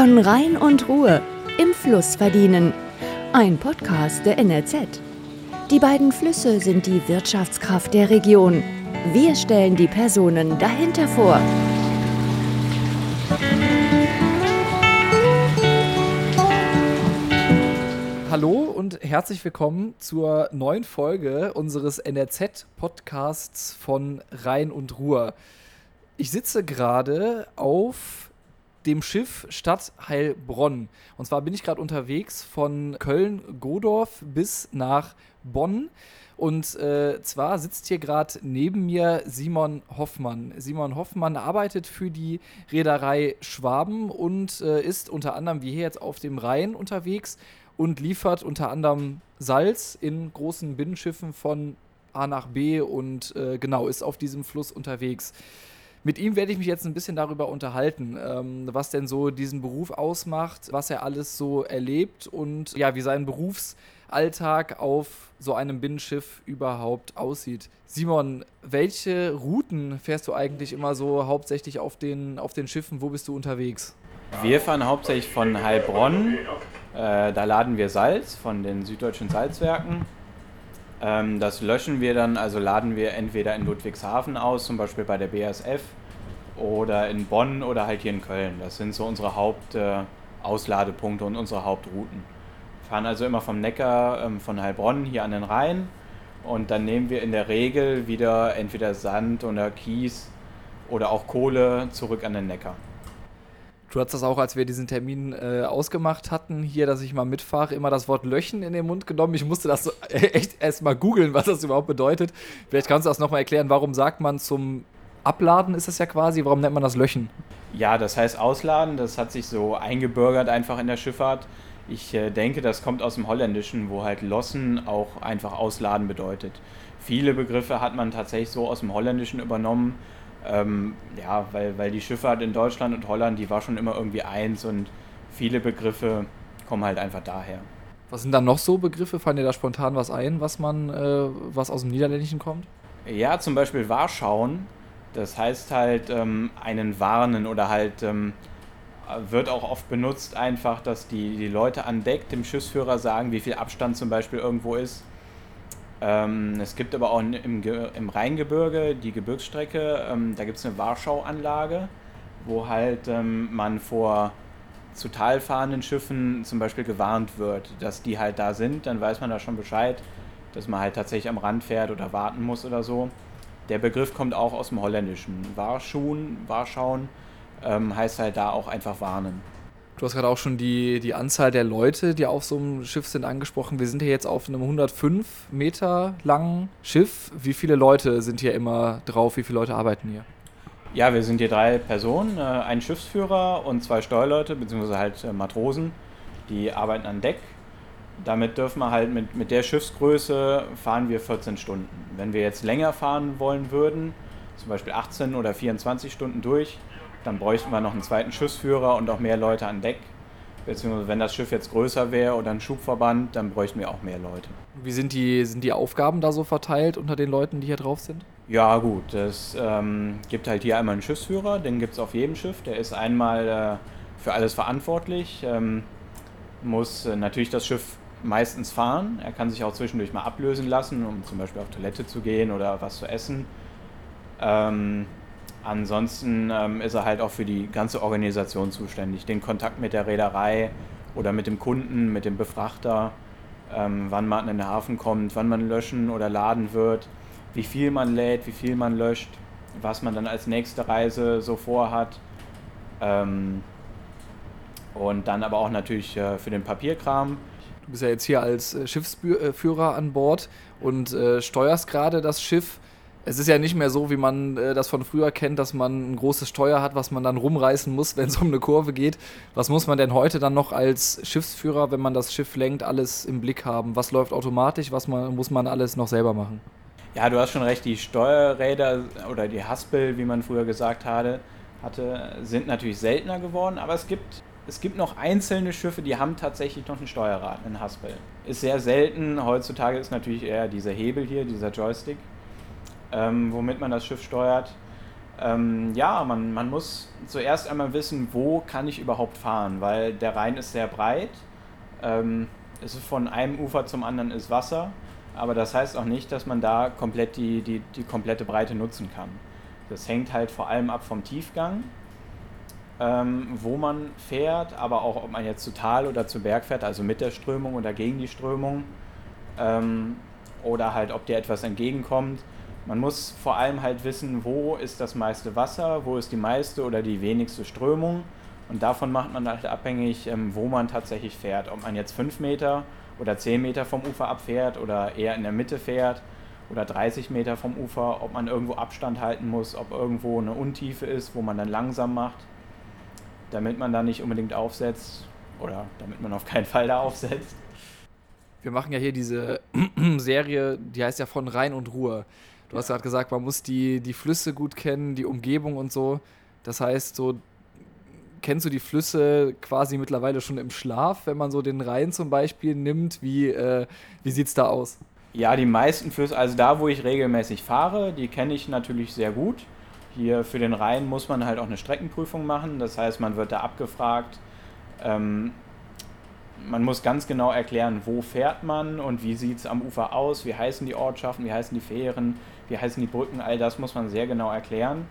Von Rhein und Ruhe im Fluss verdienen. Ein Podcast der NRZ. Die beiden Flüsse sind die Wirtschaftskraft der Region. Wir stellen die Personen dahinter vor. Hallo und herzlich willkommen zur neuen Folge unseres NRZ-Podcasts von Rhein und Ruhr. Ich sitze gerade auf dem Schiff Stadt Heilbronn. Und zwar bin ich gerade unterwegs von Köln-Godorf bis nach Bonn. Und äh, zwar sitzt hier gerade neben mir Simon Hoffmann. Simon Hoffmann arbeitet für die Reederei Schwaben und äh, ist unter anderem wie hier jetzt auf dem Rhein unterwegs und liefert unter anderem Salz in großen Binnenschiffen von A nach B und äh, genau ist auf diesem Fluss unterwegs. Mit ihm werde ich mich jetzt ein bisschen darüber unterhalten, ähm, was denn so diesen Beruf ausmacht, was er alles so erlebt und ja, wie sein Berufsalltag auf so einem Binnenschiff überhaupt aussieht. Simon, welche Routen fährst du eigentlich immer so hauptsächlich auf den, auf den Schiffen? Wo bist du unterwegs? Wir fahren hauptsächlich von Heilbronn äh, da laden wir Salz von den süddeutschen Salzwerken. Ähm, das löschen wir dann, also laden wir entweder in Ludwigshafen aus, zum Beispiel bei der BASF, oder in Bonn oder halt hier in Köln. Das sind so unsere Hauptausladepunkte äh, und unsere Hauptrouten. Wir fahren also immer vom Neckar, ähm, von Heilbronn hier an den Rhein und dann nehmen wir in der Regel wieder entweder Sand oder Kies oder auch Kohle zurück an den Neckar. Du hast das auch, als wir diesen Termin äh, ausgemacht hatten, hier, dass ich mal mitfahre, immer das Wort Löchen in den Mund genommen. Ich musste das so echt erst mal googeln, was das überhaupt bedeutet. Vielleicht kannst du das nochmal erklären. Warum sagt man zum Abladen, ist es ja quasi, warum nennt man das Löchen? Ja, das heißt Ausladen, das hat sich so eingebürgert einfach in der Schifffahrt. Ich äh, denke, das kommt aus dem Holländischen, wo halt Lossen auch einfach Ausladen bedeutet. Viele Begriffe hat man tatsächlich so aus dem Holländischen übernommen ähm, ja, weil, weil die Schifffahrt in Deutschland und Holland, die war schon immer irgendwie eins und viele Begriffe kommen halt einfach daher. Was sind dann noch so Begriffe? Fallen dir da spontan was ein, was man, äh, was aus dem Niederländischen kommt? Ja, zum Beispiel Warschauen. Das heißt halt ähm, einen warnen oder halt ähm, wird auch oft benutzt einfach, dass die, die Leute an Deck dem Schiffsführer sagen, wie viel Abstand zum Beispiel irgendwo ist. Ähm, es gibt aber auch im, im Rheingebirge die Gebirgsstrecke, ähm, da gibt es eine Warschauanlage, wo halt ähm, man vor zu Tal fahrenden Schiffen zum Beispiel gewarnt wird, dass die halt da sind, dann weiß man da schon Bescheid, dass man halt tatsächlich am Rand fährt oder warten muss oder so. Der Begriff kommt auch aus dem Holländischen. Warschuhen, Warschauen ähm, heißt halt da auch einfach warnen. Du hast gerade auch schon die, die Anzahl der Leute, die auf so einem Schiff sind, angesprochen. Wir sind hier jetzt auf einem 105 Meter langen Schiff. Wie viele Leute sind hier immer drauf? Wie viele Leute arbeiten hier? Ja, wir sind hier drei Personen, äh, ein Schiffsführer und zwei Steuerleute, beziehungsweise halt äh, Matrosen, die arbeiten an Deck. Damit dürfen wir halt mit, mit der Schiffsgröße fahren wir 14 Stunden. Wenn wir jetzt länger fahren wollen würden, zum Beispiel 18 oder 24 Stunden durch, dann bräuchten wir noch einen zweiten Schiffsführer und auch mehr Leute an Deck. Beziehungsweise wenn das Schiff jetzt größer wäre oder ein Schubverband, dann bräuchten wir auch mehr Leute. Wie sind die, sind die Aufgaben da so verteilt unter den Leuten, die hier drauf sind? Ja gut, es ähm, gibt halt hier einmal einen Schiffsführer, den gibt es auf jedem Schiff. Der ist einmal äh, für alles verantwortlich, ähm, muss äh, natürlich das Schiff meistens fahren. Er kann sich auch zwischendurch mal ablösen lassen, um zum Beispiel auf Toilette zu gehen oder was zu essen. Ähm, Ansonsten ähm, ist er halt auch für die ganze Organisation zuständig. Den Kontakt mit der Reederei oder mit dem Kunden, mit dem Befrachter, ähm, wann man in den Hafen kommt, wann man löschen oder laden wird, wie viel man lädt, wie viel man löscht, was man dann als nächste Reise so vorhat. Ähm, und dann aber auch natürlich äh, für den Papierkram. Du bist ja jetzt hier als äh, Schiffsführer an Bord und äh, steuerst gerade das Schiff es ist ja nicht mehr so, wie man äh, das von früher kennt, dass man ein großes Steuer hat, was man dann rumreißen muss, wenn es um eine Kurve geht. Was muss man denn heute dann noch als Schiffsführer, wenn man das Schiff lenkt, alles im Blick haben? Was läuft automatisch? Was man, muss man alles noch selber machen? Ja, du hast schon recht, die Steuerräder oder die Haspel, wie man früher gesagt hatte, hatte sind natürlich seltener geworden, aber es gibt, es gibt noch einzelne Schiffe, die haben tatsächlich noch ein Steuerrad, ein Haspel. Ist sehr selten. Heutzutage ist natürlich eher dieser Hebel hier, dieser Joystick ähm, womit man das Schiff steuert. Ähm, ja, man, man muss zuerst einmal wissen, wo kann ich überhaupt fahren, weil der Rhein ist sehr breit. Ähm, es ist von einem Ufer zum anderen ist Wasser, aber das heißt auch nicht, dass man da komplett die, die, die komplette Breite nutzen kann. Das hängt halt vor allem ab vom Tiefgang, ähm, wo man fährt, aber auch ob man jetzt zu Tal oder zu Berg fährt, also mit der Strömung oder gegen die Strömung. Ähm, oder halt, ob dir etwas entgegenkommt. Man muss vor allem halt wissen, wo ist das meiste Wasser, wo ist die meiste oder die wenigste Strömung. Und davon macht man halt abhängig, ähm, wo man tatsächlich fährt. Ob man jetzt 5 Meter oder 10 Meter vom Ufer abfährt oder eher in der Mitte fährt oder 30 Meter vom Ufer, ob man irgendwo Abstand halten muss, ob irgendwo eine Untiefe ist, wo man dann langsam macht, damit man da nicht unbedingt aufsetzt oder damit man auf keinen Fall da aufsetzt. Wir machen ja hier diese Serie, die heißt ja von Rhein und Ruhr. Du hast gerade gesagt, man muss die, die Flüsse gut kennen, die Umgebung und so. Das heißt, so kennst du die Flüsse quasi mittlerweile schon im Schlaf, wenn man so den Rhein zum Beispiel nimmt? Wie, äh, wie sieht es da aus? Ja, die meisten Flüsse, also da, wo ich regelmäßig fahre, die kenne ich natürlich sehr gut. Hier für den Rhein muss man halt auch eine Streckenprüfung machen. Das heißt, man wird da abgefragt. Ähm, man muss ganz genau erklären, wo fährt man und wie sieht es am Ufer aus, wie heißen die Ortschaften, wie heißen die Fähren, wie heißen die Brücken, all das muss man sehr genau erklären.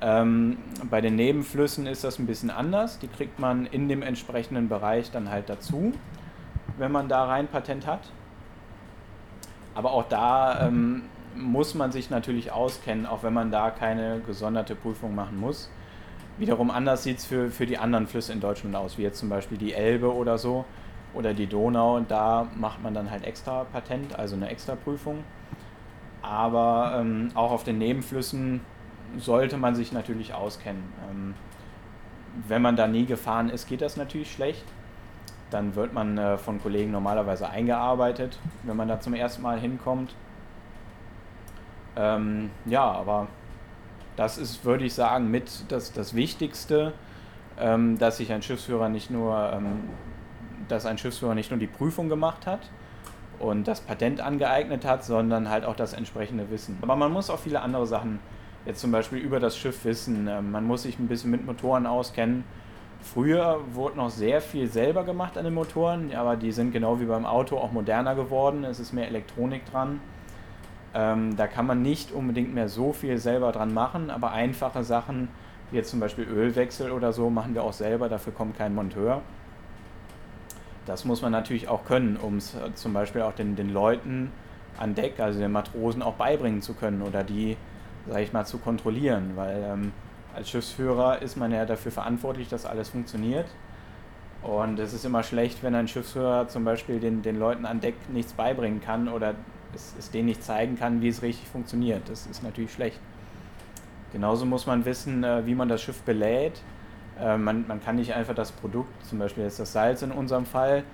Ähm, bei den Nebenflüssen ist das ein bisschen anders. Die kriegt man in dem entsprechenden Bereich dann halt dazu, wenn man da rein Patent hat. Aber auch da ähm, muss man sich natürlich auskennen, auch wenn man da keine gesonderte Prüfung machen muss. Wiederum anders sieht es für, für die anderen Flüsse in Deutschland aus, wie jetzt zum Beispiel die Elbe oder so oder die Donau. Da macht man dann halt extra Patent, also eine extra Prüfung. Aber ähm, auch auf den Nebenflüssen sollte man sich natürlich auskennen. Ähm, wenn man da nie gefahren ist, geht das natürlich schlecht. Dann wird man äh, von Kollegen normalerweise eingearbeitet, wenn man da zum ersten Mal hinkommt. Ähm, ja, aber das ist, würde ich sagen, mit das, das Wichtigste, ähm, dass sich ein Schiffsführer nicht nur, ähm, dass ein Schiffsführer nicht nur die Prüfung gemacht hat, und das Patent angeeignet hat, sondern halt auch das entsprechende Wissen. Aber man muss auch viele andere Sachen jetzt zum Beispiel über das Schiff wissen. Ähm, man muss sich ein bisschen mit Motoren auskennen. Früher wurde noch sehr viel selber gemacht an den Motoren, aber die sind genau wie beim Auto auch moderner geworden. Es ist mehr Elektronik dran. Ähm, da kann man nicht unbedingt mehr so viel selber dran machen, aber einfache Sachen, wie jetzt zum Beispiel Ölwechsel oder so, machen wir auch selber. Dafür kommt kein Monteur. Das muss man natürlich auch können, um es äh, zum Beispiel auch den, den Leuten an Deck, also den Matrosen, auch beibringen zu können oder die, sage ich mal, zu kontrollieren, weil ähm, als Schiffsführer ist man ja dafür verantwortlich, dass alles funktioniert. Und es ist immer schlecht, wenn ein Schiffsführer zum Beispiel den, den Leuten an Deck nichts beibringen kann oder es, es denen nicht zeigen kann, wie es richtig funktioniert. Das ist natürlich schlecht. Genauso muss man wissen, äh, wie man das Schiff belädt, äh, man, man kann nicht einfach das Produkt, zum Beispiel jetzt das Salz in unserem Fall,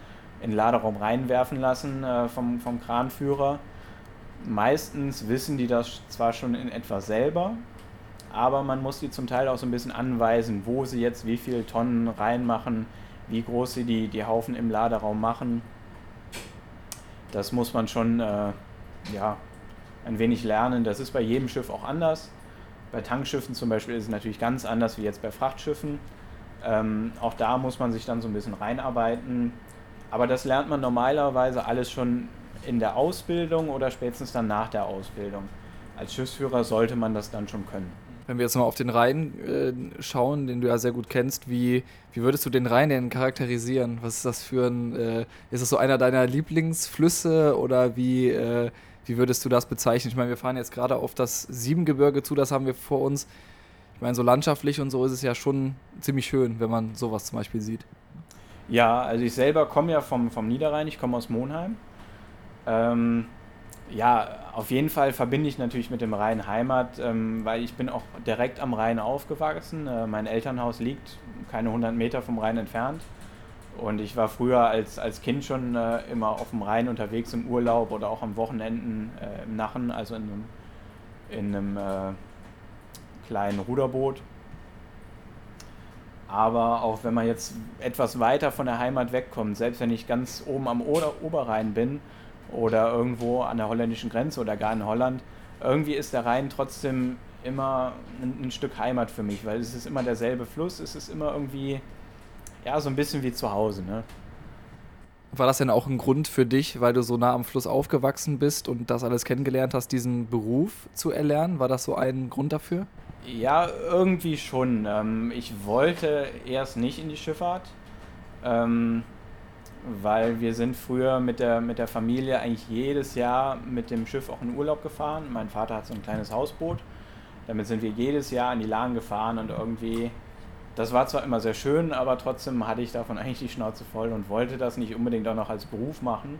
in den Laderaum reinwerfen lassen äh, vom, vom Kranführer. Meistens wissen die das zwar schon in etwa selber, aber man muss die zum Teil auch so ein bisschen anweisen, wo sie jetzt wie viele Tonnen reinmachen, wie groß sie die, die Haufen im Laderaum machen. Das muss man schon äh, ja, ein wenig lernen. Das ist bei jedem Schiff auch anders. Bei Tankschiffen zum Beispiel ist es natürlich ganz anders wie jetzt bei Frachtschiffen. Ähm, auch da muss man sich dann so ein bisschen reinarbeiten. Aber das lernt man normalerweise alles schon in der Ausbildung oder spätestens dann nach der Ausbildung. Als Schiffsführer sollte man das dann schon können. Wenn wir jetzt mal auf den Rhein äh, schauen, den du ja sehr gut kennst, wie, wie würdest du den Rhein denn charakterisieren? Was ist das für ein, äh, ist das so einer deiner Lieblingsflüsse oder wie, äh, wie würdest du das bezeichnen? Ich meine, wir fahren jetzt gerade auf das Siebengebirge zu, das haben wir vor uns. Ich meine, so landschaftlich und so ist es ja schon ziemlich schön, wenn man sowas zum Beispiel sieht. Ja, also ich selber komme ja vom, vom Niederrhein, ich komme aus Monheim. Ähm, ja, auf jeden Fall verbinde ich natürlich mit dem Rhein Heimat, ähm, weil ich bin auch direkt am Rhein aufgewachsen. Äh, mein Elternhaus liegt keine 100 Meter vom Rhein entfernt. Und ich war früher als, als Kind schon äh, immer auf dem Rhein unterwegs im Urlaub oder auch am Wochenenden äh, im Nachen, also in einem, in einem äh, kleinen Ruderboot. Aber auch wenn man jetzt etwas weiter von der Heimat wegkommt, selbst wenn ich ganz oben am Ober Oberrhein bin oder irgendwo an der holländischen Grenze oder gar in Holland, irgendwie ist der Rhein trotzdem immer ein, ein, Stück Heimat für mich, weil es ist immer derselbe Fluss, es ist immer irgendwie, ja, so ein bisschen wie zu Hause. Ne? War das denn auch ein Grund für dich, weil du so nah am Fluss aufgewachsen bist und das alles kennengelernt hast, diesen Beruf zu erlernen? War das so ein Grund dafür? Ja, irgendwie schon. Ähm, ich wollte erst nicht in die Schifffahrt, ähm, weil wir sind früher mit der, mit der Familie eigentlich jedes Jahr mit dem Schiff auch in Urlaub gefahren. Mein Vater hat so ein kleines Hausboot. Damit sind wir jedes Jahr an die Lahn gefahren und irgendwie das war zwar immer sehr schön, aber trotzdem hatte ich davon eigentlich die Schnauze voll und wollte das nicht unbedingt auch noch als Beruf machen.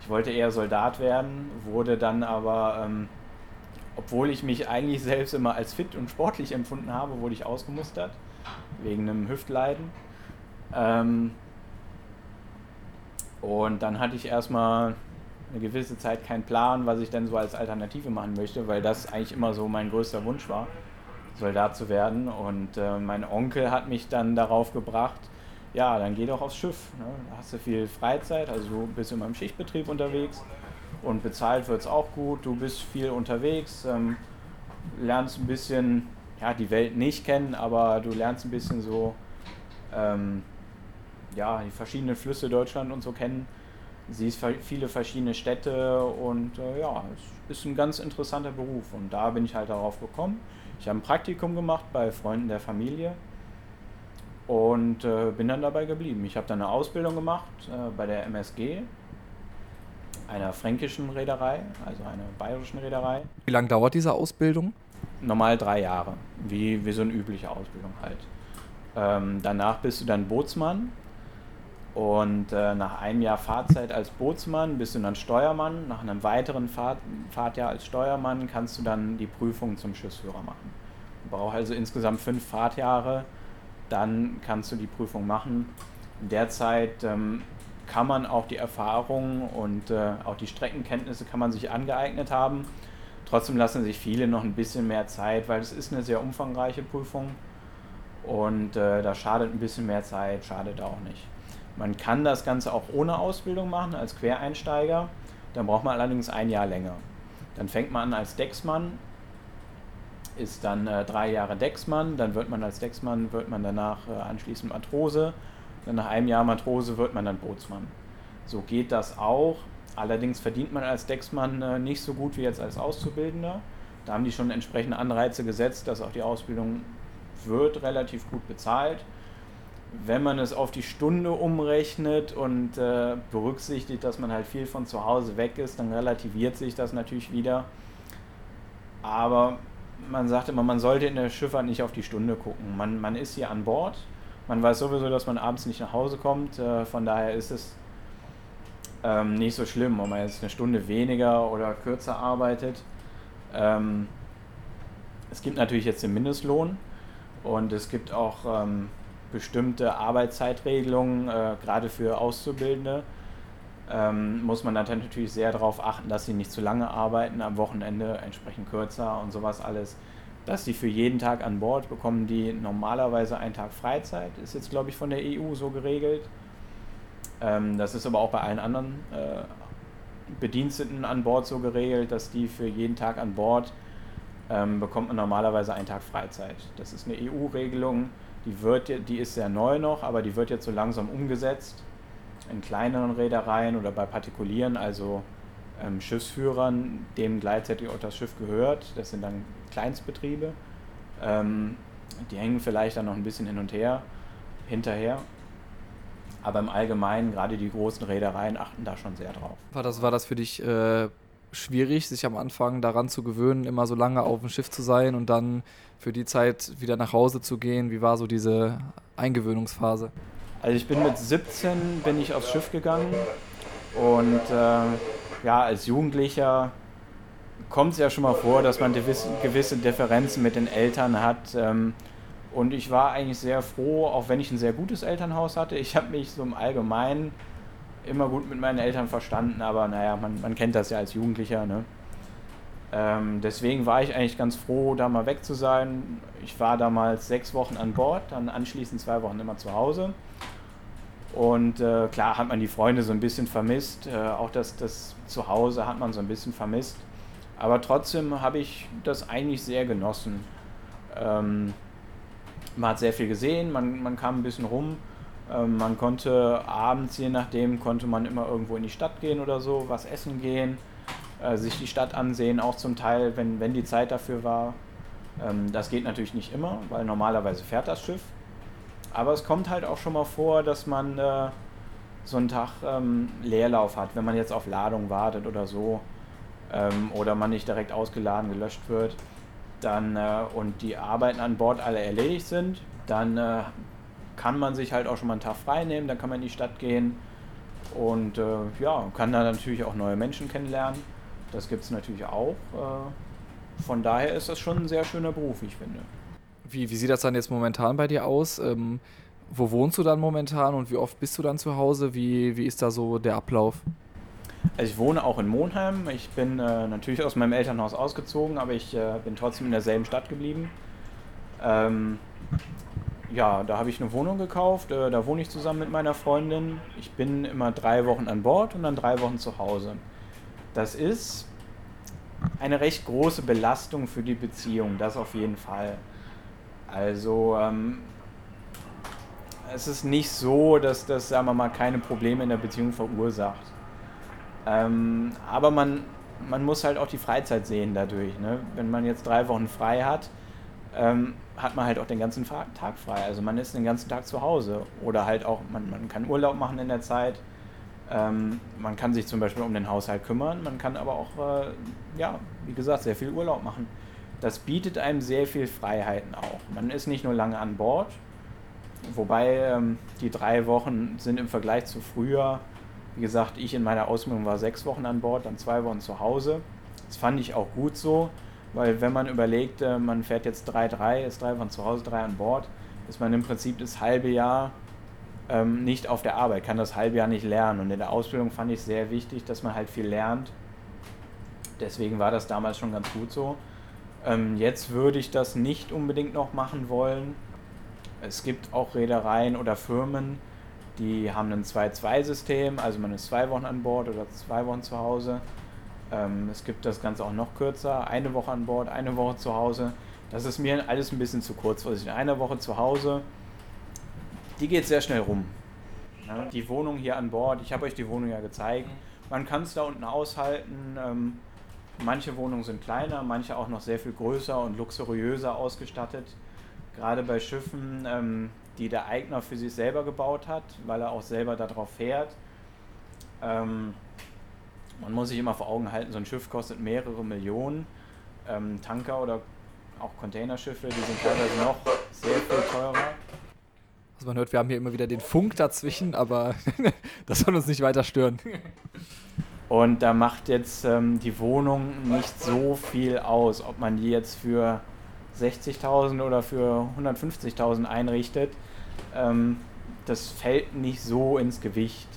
Ich wollte eher Soldat werden, wurde dann aber, ähm, obwohl ich mich eigentlich selbst immer als fit und sportlich empfunden habe, wurde ich ausgemustert wegen einem Hüftleiden. Ähm, und dann hatte ich erstmal eine gewisse Zeit keinen Plan, was ich denn so als Alternative machen möchte, weil das eigentlich immer so mein größter Wunsch war. Soldat zu werden. Und äh, mein Onkel hat mich dann darauf gebracht, ja, dann geh doch aufs Schiff. Ne? Da hast du viel Freizeit, also du bist immer im Schichtbetrieb unterwegs und bezahlt wird es auch gut. Du bist viel unterwegs, ähm, lernst ein bisschen, ja, die Welt nicht kennen, aber du lernst ein bisschen so, ähm, ja, die verschiedenen Flüsse Deutschland und so kennen. Siehst viele verschiedene Städte und äh, ja, es ist ein ganz interessanter Beruf und da bin ich halt darauf gekommen. Ich habe ein Praktikum gemacht bei Freunden der Familie und äh, bin dann dabei geblieben. Ich habe dann eine Ausbildung gemacht äh, bei der MSG, einer fränkischen Reederei, also einer bayerischen Reederei. Wie lange dauert diese Ausbildung? Normal drei Jahre, wie, wie so eine übliche Ausbildung halt. Ähm, danach bist du dann Bootsmann und äh, nach einem Jahr Fahrzeit als Bootsmann bist du dann Steuermann. Nach einem weiteren Fahrt, Fahrtjahr als Steuermann kannst du dann die Prüfung zum Schiffsführer machen. Du brauchst also insgesamt fünf Fahrtjahre, dann kannst du die Prüfung machen. In der Zeit ähm, kann man auch die Erfahrung und äh, auch die Streckenkenntnisse kann man sich angeeignet haben. Trotzdem lassen sich viele noch ein bisschen mehr Zeit, weil es ist eine sehr umfangreiche Prüfung und äh, da schadet ein bisschen mehr Zeit, schadet auch nicht. Man kann das Ganze auch ohne Ausbildung machen, als Quereinsteiger. Dann braucht man allerdings ein Jahr länger. Dann fängt man an als Decksmann, ist dann äh, drei Jahre Decksmann, dann wird man als Decksmann, wird man danach äh, anschließend Matrose, dann nach einem Jahr Matrose wird man dann Bootsmann. So geht das auch. Allerdings verdient man als Decksmann äh, nicht so gut wie jetzt als Auszubildender. Da haben die schon entsprechende Anreize gesetzt, dass auch die Ausbildung wird relativ gut bezahlt wenn man es auf die Stunde umrechnet und äh, berücksichtigt, dass man halt viel von zu Hause weg ist, dann relativiert sich das natürlich wieder. Aber man sagt immer, man sollte in der Schifffahrt nicht auf die Stunde gucken. Man, man ist hier an Bord, man weiß sowieso, dass man abends nicht nach Hause kommt. Äh, von daher ist es ähm, nicht so schlimm, ob man jetzt eine Stunde weniger oder kürzer arbeitet. Ähm, es gibt natürlich jetzt den Mindestlohn und es gibt auch ähm, bestimmte Arbeitszeitregelungen, äh, gerade für Auszubildende, ähm, muss man dann natürlich sehr darauf achten, dass sie nicht zu lange arbeiten, am Wochenende entsprechend kürzer und sowas alles. Dass sie für jeden Tag an Bord bekommen, die normalerweise einen Tag Freizeit, ist jetzt glaube ich von der EU so geregelt. Ähm, das ist aber auch bei allen anderen äh, Bediensteten an Bord so geregelt, dass die für jeden Tag an Bord ähm, bekommt man normalerweise einen Tag Freizeit. Das ist eine EU-Regelung die, die ist sehr neu noch, aber die wird jetzt so langsam umgesetzt in kleineren Reedereien oder bei Partikulieren, also ähm, Schiffsführern, dem gleichzeitig auch das Schiff gehört. Das sind dann Kleinstbetriebe. Ähm, die hängen vielleicht dann noch ein bisschen hin und her, hinterher. Aber im Allgemeinen, gerade die großen Reedereien achten da schon sehr drauf. War das, war das für dich äh, schwierig, sich am Anfang daran zu gewöhnen, immer so lange auf dem Schiff zu sein und dann für die Zeit wieder nach Hause zu gehen? Wie war so diese Eingewöhnungsphase? Also ich bin mit 17 bin ich aufs Schiff gegangen und äh, ja, als Jugendlicher kommt es ja schon mal vor, dass man gewisse, Differenzen mit den Eltern hat. Ähm, und ich war eigentlich sehr froh, auch wenn ich ein sehr gutes Elternhaus hatte. Ich habe mich so im Allgemeinen immer gut mit meinen Eltern verstanden, aber naja, man, man kennt das ja als Jugendlicher. Ne? Ähm, deswegen war ich eigentlich ganz froh, da mal weg zu sein. Ich war damals sechs Wochen an Bord, dann anschließend zwei Wochen immer zu Hause. Und äh, klar hat man die Freunde so ein bisschen vermisst. Äh, auch das, das Zuhause hat man so ein bisschen vermisst. Aber trotzdem habe ich das eigentlich sehr genossen. Ähm, man hat sehr viel gesehen, man, man kam ein bisschen rum. Ähm, man konnte abends, je nachdem, konnte man immer irgendwo in die Stadt gehen oder so, was essen gehen, äh, sich die Stadt ansehen, auch zum Teil, wenn, wenn die Zeit dafür war. Ähm, das geht natürlich nicht immer, weil normalerweise fährt das Schiff. Aber es kommt halt auch schon mal vor, dass man äh, so einen Tag ähm, Leerlauf hat, wenn man jetzt auf Ladung wartet oder so. Ähm, oder man nicht direkt ausgeladen, gelöscht wird. Dann, äh, und die Arbeiten an Bord alle erledigt sind, dann äh, kann man sich halt auch schon mal einen Tag frei nehmen, dann kann man in die Stadt gehen und äh, ja, kann dann natürlich auch neue Menschen kennenlernen. Das gibt es natürlich auch. Äh, von daher ist das schon ein sehr schöner Beruf, ich finde. Wie, wie sieht das dann jetzt momentan bei dir aus? Ähm, wo wohnst du dann momentan und wie oft bist du dann zu Hause? Wie, wie ist da so der Ablauf? Also ich wohne auch in Monheim. Ich bin äh, natürlich aus meinem Elternhaus ausgezogen, aber ich äh, bin trotzdem in derselben Stadt geblieben. Ähm, ja, da habe ich eine Wohnung gekauft. Äh, da wohne ich zusammen mit meiner Freundin. Ich bin immer drei Wochen an Bord und dann drei Wochen zu Hause. Das ist eine recht große Belastung für die Beziehung, das auf jeden Fall. Also ähm, es ist nicht so, dass das, sagen wir mal, keine Probleme in der Beziehung verursacht. Ähm, aber man, man muss halt auch die Freizeit sehen dadurch. Ne? Wenn man jetzt drei Wochen frei hat, ähm, hat man halt auch den ganzen Tag frei. Also man ist den ganzen Tag zu Hause. Oder halt auch, man, man kann Urlaub machen in der Zeit. Ähm, man kann sich zum Beispiel um den Haushalt kümmern. Man kann aber auch, äh, ja, wie gesagt, sehr viel Urlaub machen das bietet einem sehr viel Freiheiten auch. Man ist nicht nur lange an Bord, wobei ähm, die drei Wochen sind im Vergleich zu früher, wie gesagt, ich in meiner Ausbildung war sechs Wochen an Bord, dann zwei Wochen zu Hause. Das fand ich auch gut so, weil wenn man überlegt, äh, man fährt jetzt drei, drei, ist drei Wochen zu Hause, drei an Bord, ist man im Prinzip das halbe Jahr ähm, nicht auf der Arbeit, kann das halbe Jahr nicht lernen. Und in der Ausbildung fand ich sehr wichtig, dass man halt viel lernt. Deswegen war das damals schon ganz gut so. Ähm, jetzt würde ich das nicht unbedingt noch machen wollen. Es gibt auch Reedereien oder Firmen, die haben ein 2-2-System, also man ist zwei Wochen an Bord oder zwei Wochen zu Hause. Ähm, es gibt das Ganze auch noch kürzer, eine Woche an Bord, eine Woche zu Hause. Das ist mir alles ein bisschen zu kurzfristig. Eine Woche zu Hause, die geht sehr schnell rum. Ja, die Wohnung hier an Bord, ich habe euch die Wohnung ja gezeigt. Man kann es da unten aushalten. Ähm, Manche Wohnungen sind kleiner, manche auch noch sehr viel größer und luxuriöser ausgestattet. Gerade bei Schiffen, ähm, die der Eigner für sich selber gebaut hat, weil er auch selber darauf fährt. Ähm, man muss sich immer vor Augen halten, so ein Schiff kostet mehrere Millionen. Ähm, Tanker oder auch Containerschiffe, die sind teilweise noch sehr viel teurer. Also man hört, wir haben hier immer wieder den Funk dazwischen, aber das soll uns nicht weiter stören. Und da macht jetzt ähm, die Wohnung nicht so viel aus, ob man die jetzt für 60.000 oder für 150.000 einrichtet. Ähm, das fällt nicht so ins Gewicht.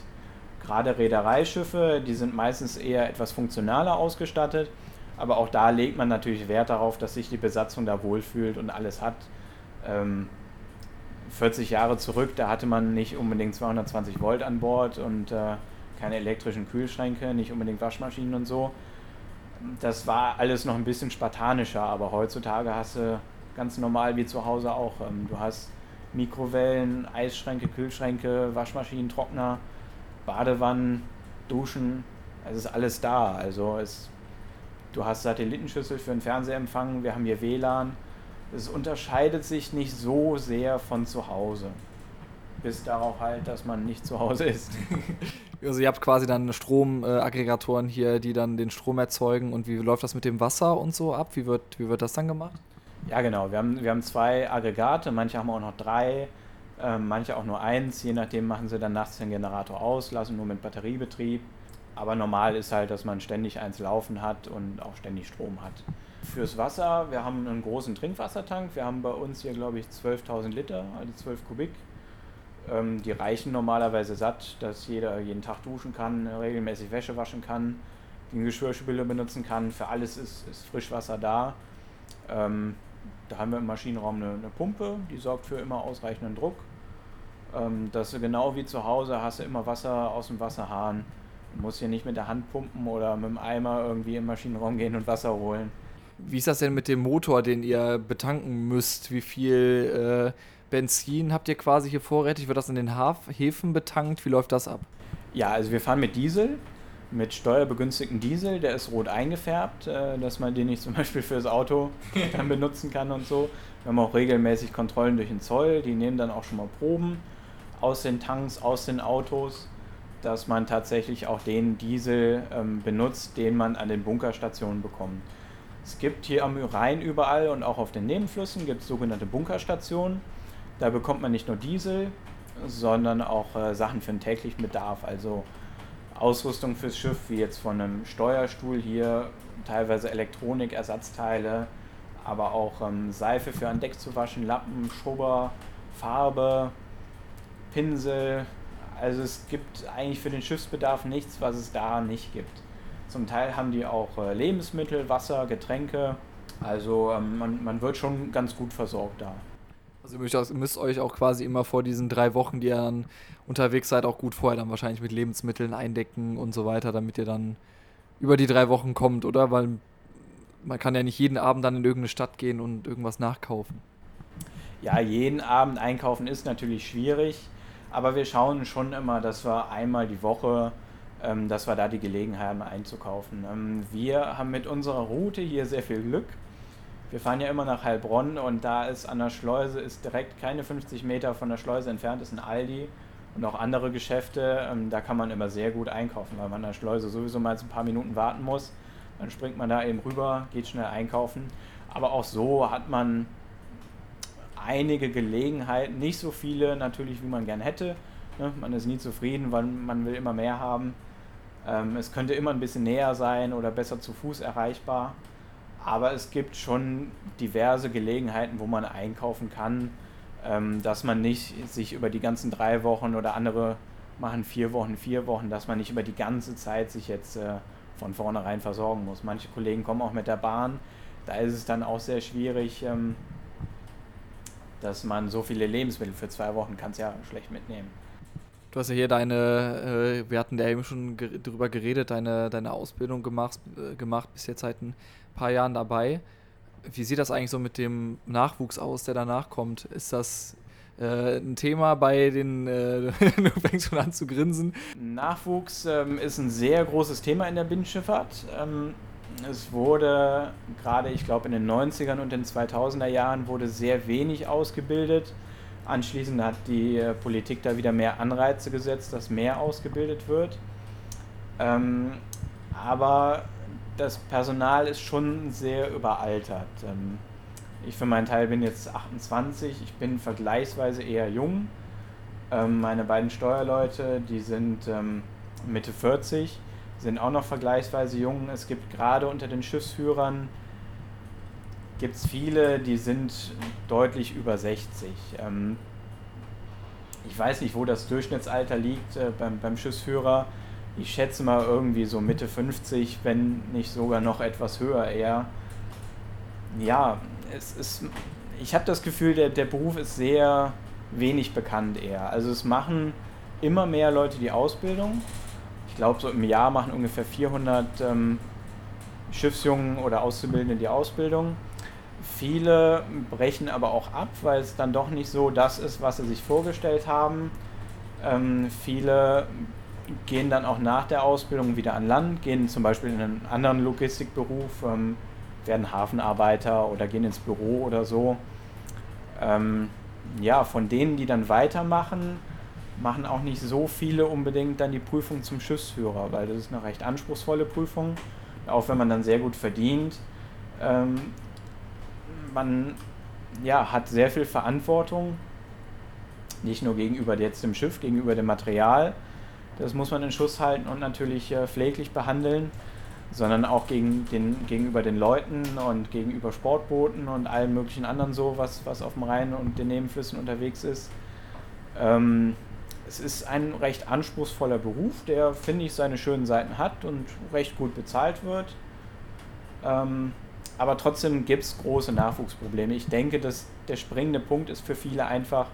Gerade Reedereischiffe, die sind meistens eher etwas funktionaler ausgestattet, aber auch da legt man natürlich Wert darauf, dass sich die Besatzung da wohlfühlt und alles hat. Ähm, 40 Jahre zurück, da hatte man nicht unbedingt 220 Volt an Bord und äh, keine elektrischen Kühlschränke, nicht unbedingt Waschmaschinen und so. Das war alles noch ein bisschen spartanischer, aber heutzutage hast du ganz normal wie zu Hause auch. Ähm, du hast Mikrowellen, Eisschränke, Kühlschränke, Waschmaschinen, Trockner, Badewannen, Duschen. Es ist alles da. Also es, du hast Satellitenschüssel für den Fernsehempfang, wir haben hier WLAN. Es unterscheidet sich nicht so sehr von zu Hause. Bis darauf halt, dass man nicht zu Hause ist. Also ihr habt quasi dann Stromaggregatoren hier, die dann den Strom erzeugen. Und wie läuft das mit dem Wasser und so ab? Wie wird, wie wird das dann gemacht? Ja, genau. Wir haben, wir haben zwei Aggregate, manche haben auch noch drei, äh, manche auch nur eins. Je nachdem machen sie dann nachts den Generator aus, lassen nur mit Batteriebetrieb. Aber normal ist halt, dass man ständig eins laufen hat und auch ständig Strom hat. Fürs Wasser, wir haben einen großen Trinkwassertank. Wir haben bei uns hier, glaube ich, 12.000 Liter, also 12 Kubik. Ähm, die reichen normalerweise satt, dass jeder jeden Tag duschen kann, regelmäßig Wäsche waschen kann, den Geschirrspüler benutzen kann. Für alles ist, ist Frischwasser da. Ähm, da haben wir im Maschinenraum eine, eine, Pumpe, die sorgt für immer ausreichenden Druck. Ähm, dass du genau wie zu Hause hast du immer Wasser aus dem Wasserhahn. Man muss hier nicht mit der Hand pumpen oder mit dem Eimer irgendwie im Maschinenraum gehen und Wasser holen. Wie ist das denn mit dem Motor, den ihr betanken müsst? Wie viel äh, Benzin habt ihr quasi hier vorrätig? Wird das in den Haf Häfen betankt? Wie läuft das ab? Ja, also wir fahren mit Diesel, mit steuerbegünstigten Diesel. Der ist rot eingefärbt, äh, dass man den nicht zum Beispiel fürs Auto dann benutzen kann und so. Wir haben auch regelmäßig Kontrollen durch den Zoll. Die nehmen dann auch schon mal Proben aus den Tanks, aus den Autos, dass man tatsächlich auch den Diesel ähm, benutzt, den man an den Bunkerstationen bekommt. Es gibt hier am Rhein überall und auch auf den Nebenflüssen gibt es sogenannte Bunkerstationen. Da bekommt man nicht nur Diesel, sondern auch äh, Sachen für den täglichen Bedarf, also Ausrüstung fürs Schiff, wie jetzt von einem Steuerstuhl hier, teilweise Elektronikersatzteile, aber auch ähm, Seife für ein Deck zu waschen, Lappen, Schrubber, Farbe, Pinsel. Also es gibt eigentlich für den Schiffsbedarf nichts, was es da nicht gibt. Zum Teil haben die auch äh, Lebensmittel, Wasser, Getränke. Also ähm, man, man wird schon ganz gut versorgt da. Also ihr müsst, euch auch quasi immer vor diesen drei Wochen, die ihr dann unterwegs seid, auch gut vorher dann wahrscheinlich mit Lebensmitteln eindecken und so weiter, damit ihr dann über die drei Wochen kommt, oder? Weil man kann ja nicht jeden Abend dann in irgendeine Stadt gehen und irgendwas nachkaufen. Ja, jeden Abend einkaufen ist natürlich schwierig, aber wir schauen schon immer, dass wir einmal die Woche, ähm, dass wir da die Gelegenheit haben einzukaufen. Ähm, wir haben mit unserer Route hier sehr viel Glück wir fahren ja immer nach Heilbronn und da ist an der Schleuse, ist direkt keine 50 Meter von der Schleuse entfernt, ist ein Aldi und auch andere Geschäfte. Ähm, da kann man immer sehr gut einkaufen, weil man an der Schleuse sowieso mal ein paar Minuten warten muss. Dann springt man da eben rüber, geht schnell einkaufen. Aber auch so hat man einige Gelegenheiten, nicht so viele natürlich, wie man gern hätte. Ne? Man ist nie zufrieden, weil man will immer mehr haben. Ähm, es könnte immer ein bisschen näher sein oder besser zu Fuß erreichbar. Aber es gibt schon diverse Gelegenheiten, wo man einkaufen kann, ähm, dass man nicht sich über die ganzen drei Wochen oder andere machen vier Wochen, vier Wochen, dass man nicht über die ganze Zeit sich jetzt äh, von vornherein versorgen muss. Manche Kollegen kommen auch mit der Bahn. Da ist es dann auch sehr schwierig, ähm, dass man so viele Lebensmittel für zwei Wochen kann es ja schlecht mitnehmen. Du hast ja hier deine, äh, wir hatten ja eben schon ger drüber geredet, deine, deine Ausbildung gemacht, äh, gemacht, bis jetzt seit ein paar Jahren dabei. Wie sieht das eigentlich so mit dem Nachwuchs aus, der danach kommt? Ist das äh, ein Thema bei den, äh, du fängst schon an zu grinsen? Nachwuchs ähm, ist ein sehr großes Thema in der Binnenschifffahrt. Ähm, es wurde gerade, ich glaube, in den 90ern und den 2000er Jahren wurde sehr wenig ausgebildet Anschließend hat die äh, Politik da wieder mehr Anreize gesetzt, dass mehr ausgebildet wird. Ähm, aber das Personal ist schon sehr überaltert. Ähm, ich für meinen Teil bin jetzt 28, ich bin vergleichsweise eher jung. Ähm, meine beiden Steuerleute, die sind ähm, Mitte 40, sind auch noch vergleichsweise jung. Es gibt gerade unter den Schiffsführern gibt es viele, die sind deutlich über 60. Ähm, ich weiß nicht, wo das Durchschnittsalter liegt äh, beim, beim Schiffsführer. Ich schätze mal irgendwie so Mitte 50, wenn nicht sogar noch etwas höher eher. Ja, es ist, ich habe das Gefühl, der, der Beruf ist sehr wenig bekannt eher. Also es machen immer mehr Leute die Ausbildung. Ich glaube, so im Jahr machen ungefähr 400 ähm, Schiffsjungen oder Auszubildende die Ausbildung. Viele brechen aber auch ab, weil es dann doch nicht so das ist, was sie sich vorgestellt haben. Ähm, viele gehen dann auch nach der Ausbildung wieder an Land, gehen zum Beispiel in einen anderen Logistikberuf, ähm, werden Hafenarbeiter oder gehen ins Büro oder so. Ähm, ja, von denen, die dann weitermachen, machen auch nicht so viele unbedingt dann die Prüfung zum Schiffsführer, weil das ist eine recht anspruchsvolle Prüfung, auch wenn man dann sehr gut verdient. Ähm, man ja, hat sehr viel Verantwortung, nicht nur gegenüber jetzt dem Schiff, gegenüber dem Material, das muss man in Schuss halten und natürlich äh, pfleglich behandeln, sondern auch gegen den, gegenüber den Leuten und gegenüber Sportbooten und allen möglichen anderen so, was, was auf dem Rhein und den Nebenflüssen unterwegs ist. Ähm, es ist ein recht anspruchsvoller Beruf, der, finde ich, seine schönen Seiten hat und recht gut bezahlt wird. Ähm, aber trotzdem gibt es große Nachwuchsprobleme. Ich denke, dass der springende Punkt ist für viele einfach,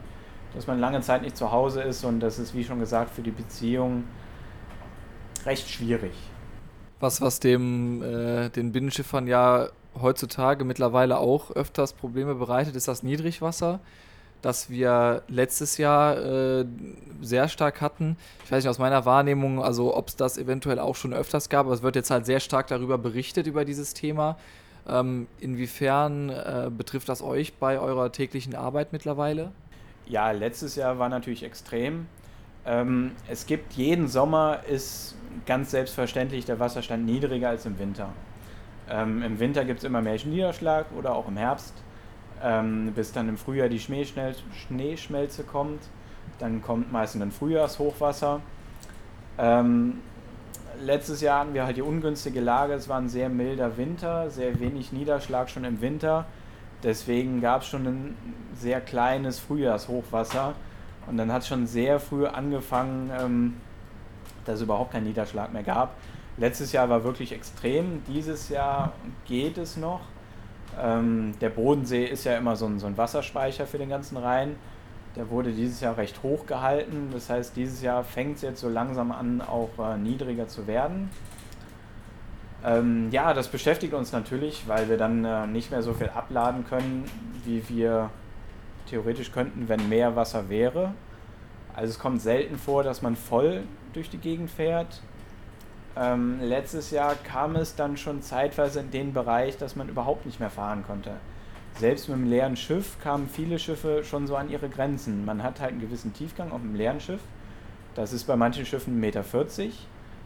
dass man lange Zeit nicht zu Hause ist und dass es, wie schon gesagt, für die Beziehung recht schwierig. Was, was dem, äh, den Binnenschiffern ja heutzutage mittlerweile auch öfters Probleme bereitet, ist das Niedrigwasser, das wir letztes Jahr äh, sehr stark hatten. Ich weiß nicht aus meiner Wahrnehmung, also ob es das eventuell auch schon öfters gab, aber es wird jetzt halt sehr stark darüber berichtet, über dieses Thema. Ähm, inwiefern äh, betrifft das euch bei eurer täglichen Arbeit mittlerweile? Ja, letztes Jahr war natürlich extrem. Ähm, es gibt jeden Sommer ist ganz selbstverständlich der Wasserstand niedriger als im Winter. Ähm, Im Winter gibt es immer mehr Niederschlag oder auch im Herbst, ähm, bis dann im Frühjahr die Schneeschmelze kommt. Dann kommt meistens ein Frühjahrshochwasser. Ähm, letztes Jahr hatten wir halt die ungünstige Lage. Es war ein sehr milder Winter, sehr wenig Niederschlag schon im Winter. Deswegen gab es schon ein sehr kleines Frühjahrshochwasser. Und dann hat es schon sehr früh angefangen, ähm, dass es überhaupt keinen Niederschlag mehr gab. Letztes Jahr war wirklich extrem. Dieses Jahr geht es noch. Ähm, der Bodensee ist ja immer so ein, so ein Wasserspeicher für den ganzen Rhein. Der wurde dieses Jahr recht hoch gehalten. Das heißt, dieses Jahr fängt es jetzt so langsam an, auch äh, niedriger zu werden. Ähm, ja, das beschäftigt uns natürlich, weil wir dann äh, nicht mehr so viel abladen können, wie wir theoretisch könnten, wenn mehr Wasser wäre. Also es kommt selten vor, dass man voll durch die Gegend fährt. Ähm, letztes Jahr kam es dann schon zeitweise in den Bereich, dass man überhaupt nicht mehr fahren konnte. Selbst mit einem leeren Schiff kamen viele Schiffe schon so an ihre Grenzen. Man hat halt einen gewissen Tiefgang auf einem leeren Schiff. Das ist bei manchen Schiffen 1,40 Meter,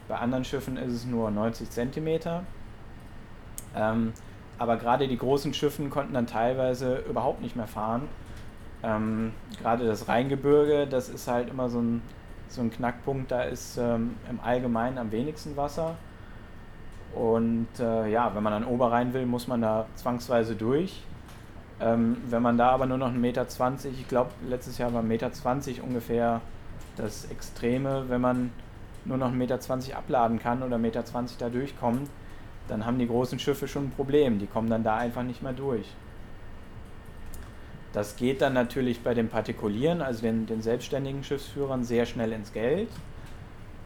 bei anderen Schiffen ist es nur 90 Zentimeter. Ähm, aber gerade die großen Schiffen konnten dann teilweise überhaupt nicht mehr fahren. Ähm, gerade das Rheingebirge, das ist halt immer so ein so ein Knackpunkt, da ist ähm, im Allgemeinen am wenigsten Wasser. Und äh, ja, wenn man an Oberrhein will, muss man da zwangsweise durch. Ähm, wenn man da aber nur noch 1,20 Meter, ich glaube letztes Jahr war 1,20 Meter ungefähr das Extreme, wenn man nur noch 1,20 Meter abladen kann oder 1,20 Meter da durchkommt, dann haben die großen Schiffe schon ein Problem. Die kommen dann da einfach nicht mehr durch. Das geht dann natürlich bei den Partikulieren, also den, den selbstständigen Schiffsführern, sehr schnell ins Geld.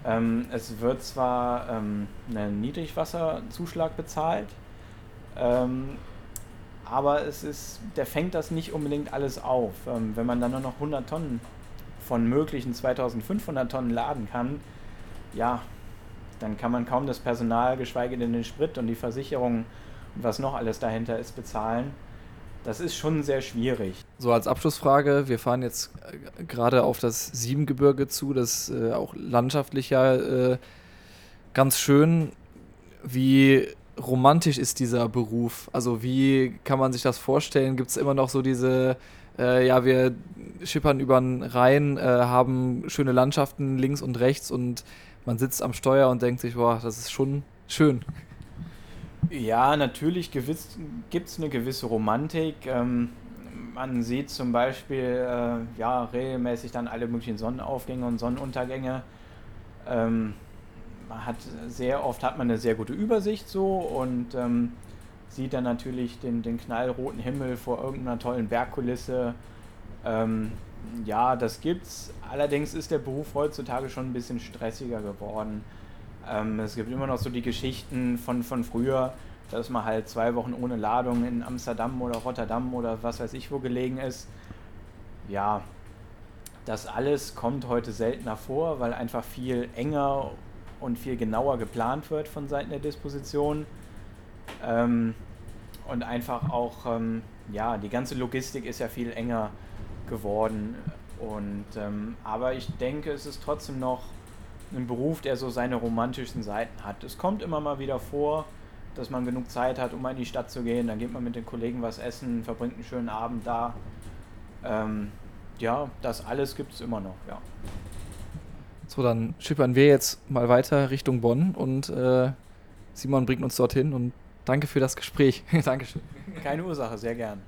Ähm, es wird zwar ähm, ein Niedrigwasserzuschlag bezahlt, ähm, aber es ist, der fängt das nicht unbedingt alles auf. Ähm, wenn man dann nur noch 100 Tonnen von möglichen 2500 Tonnen laden kann, ja, dann kann man kaum das Personal, geschweige denn den Sprit und die Versicherung und was noch alles dahinter ist, bezahlen. Das ist schon sehr schwierig. So als Abschlussfrage, wir fahren jetzt äh, gerade auf das Siebengebirge zu, das äh, auch landschaftlich ja äh, ganz schön. Wie romantisch ist dieser Beruf? Also wie kann man sich das vorstellen? Gibt es immer noch so diese, äh, ja, wir schippern über den Rhein, äh, haben schöne Landschaften links und rechts und man sitzt am Steuer und denkt sich, boah, das ist schon schön. Ja, natürlich gibt es eine gewisse Romantik. Ähm, man sieht zum Beispiel äh, ja, regelmäßig dann alle möglichen Sonnenaufgänge und Sonnenuntergänge. Ähm, man hat sehr oft hat man eine sehr gute Übersicht so und ähm, sieht dann natürlich den, den knallroten Himmel vor irgendeiner tollen Bergkulisse. Ähm, ja, das gibt's. Allerdings ist der Beruf heutzutage schon ein bisschen stressiger geworden. Ähm, es gibt immer noch so die Geschichten von, von früher, dass man halt zwei Wochen ohne Ladung in Amsterdam oder Rotterdam oder was weiß ich wo gelegen ist. Ja, das alles kommt heute seltener vor, weil einfach viel enger und viel genauer geplant wird von Seiten der Disposition. Ähm, und einfach auch, ähm, ja, die ganze Logistik ist ja viel enger geworden. Und, ähm, aber ich denke, es ist trotzdem noch ein Beruf, der so seine romantischen Seiten hat. Es kommt immer mal wieder vor, dass man genug Zeit hat, um mal in die Stadt zu gehen. Dann geht man mit den Kollegen was essen, verbringt einen schönen Abend da. Ähm, ja, das alles gibt es immer noch, ja. So, dann schippern wir jetzt mal weiter Richtung Bonn und äh, Simon bringt uns dorthin und danke für das Gespräch. Dankeschön. Keine Ursache, sehr gern.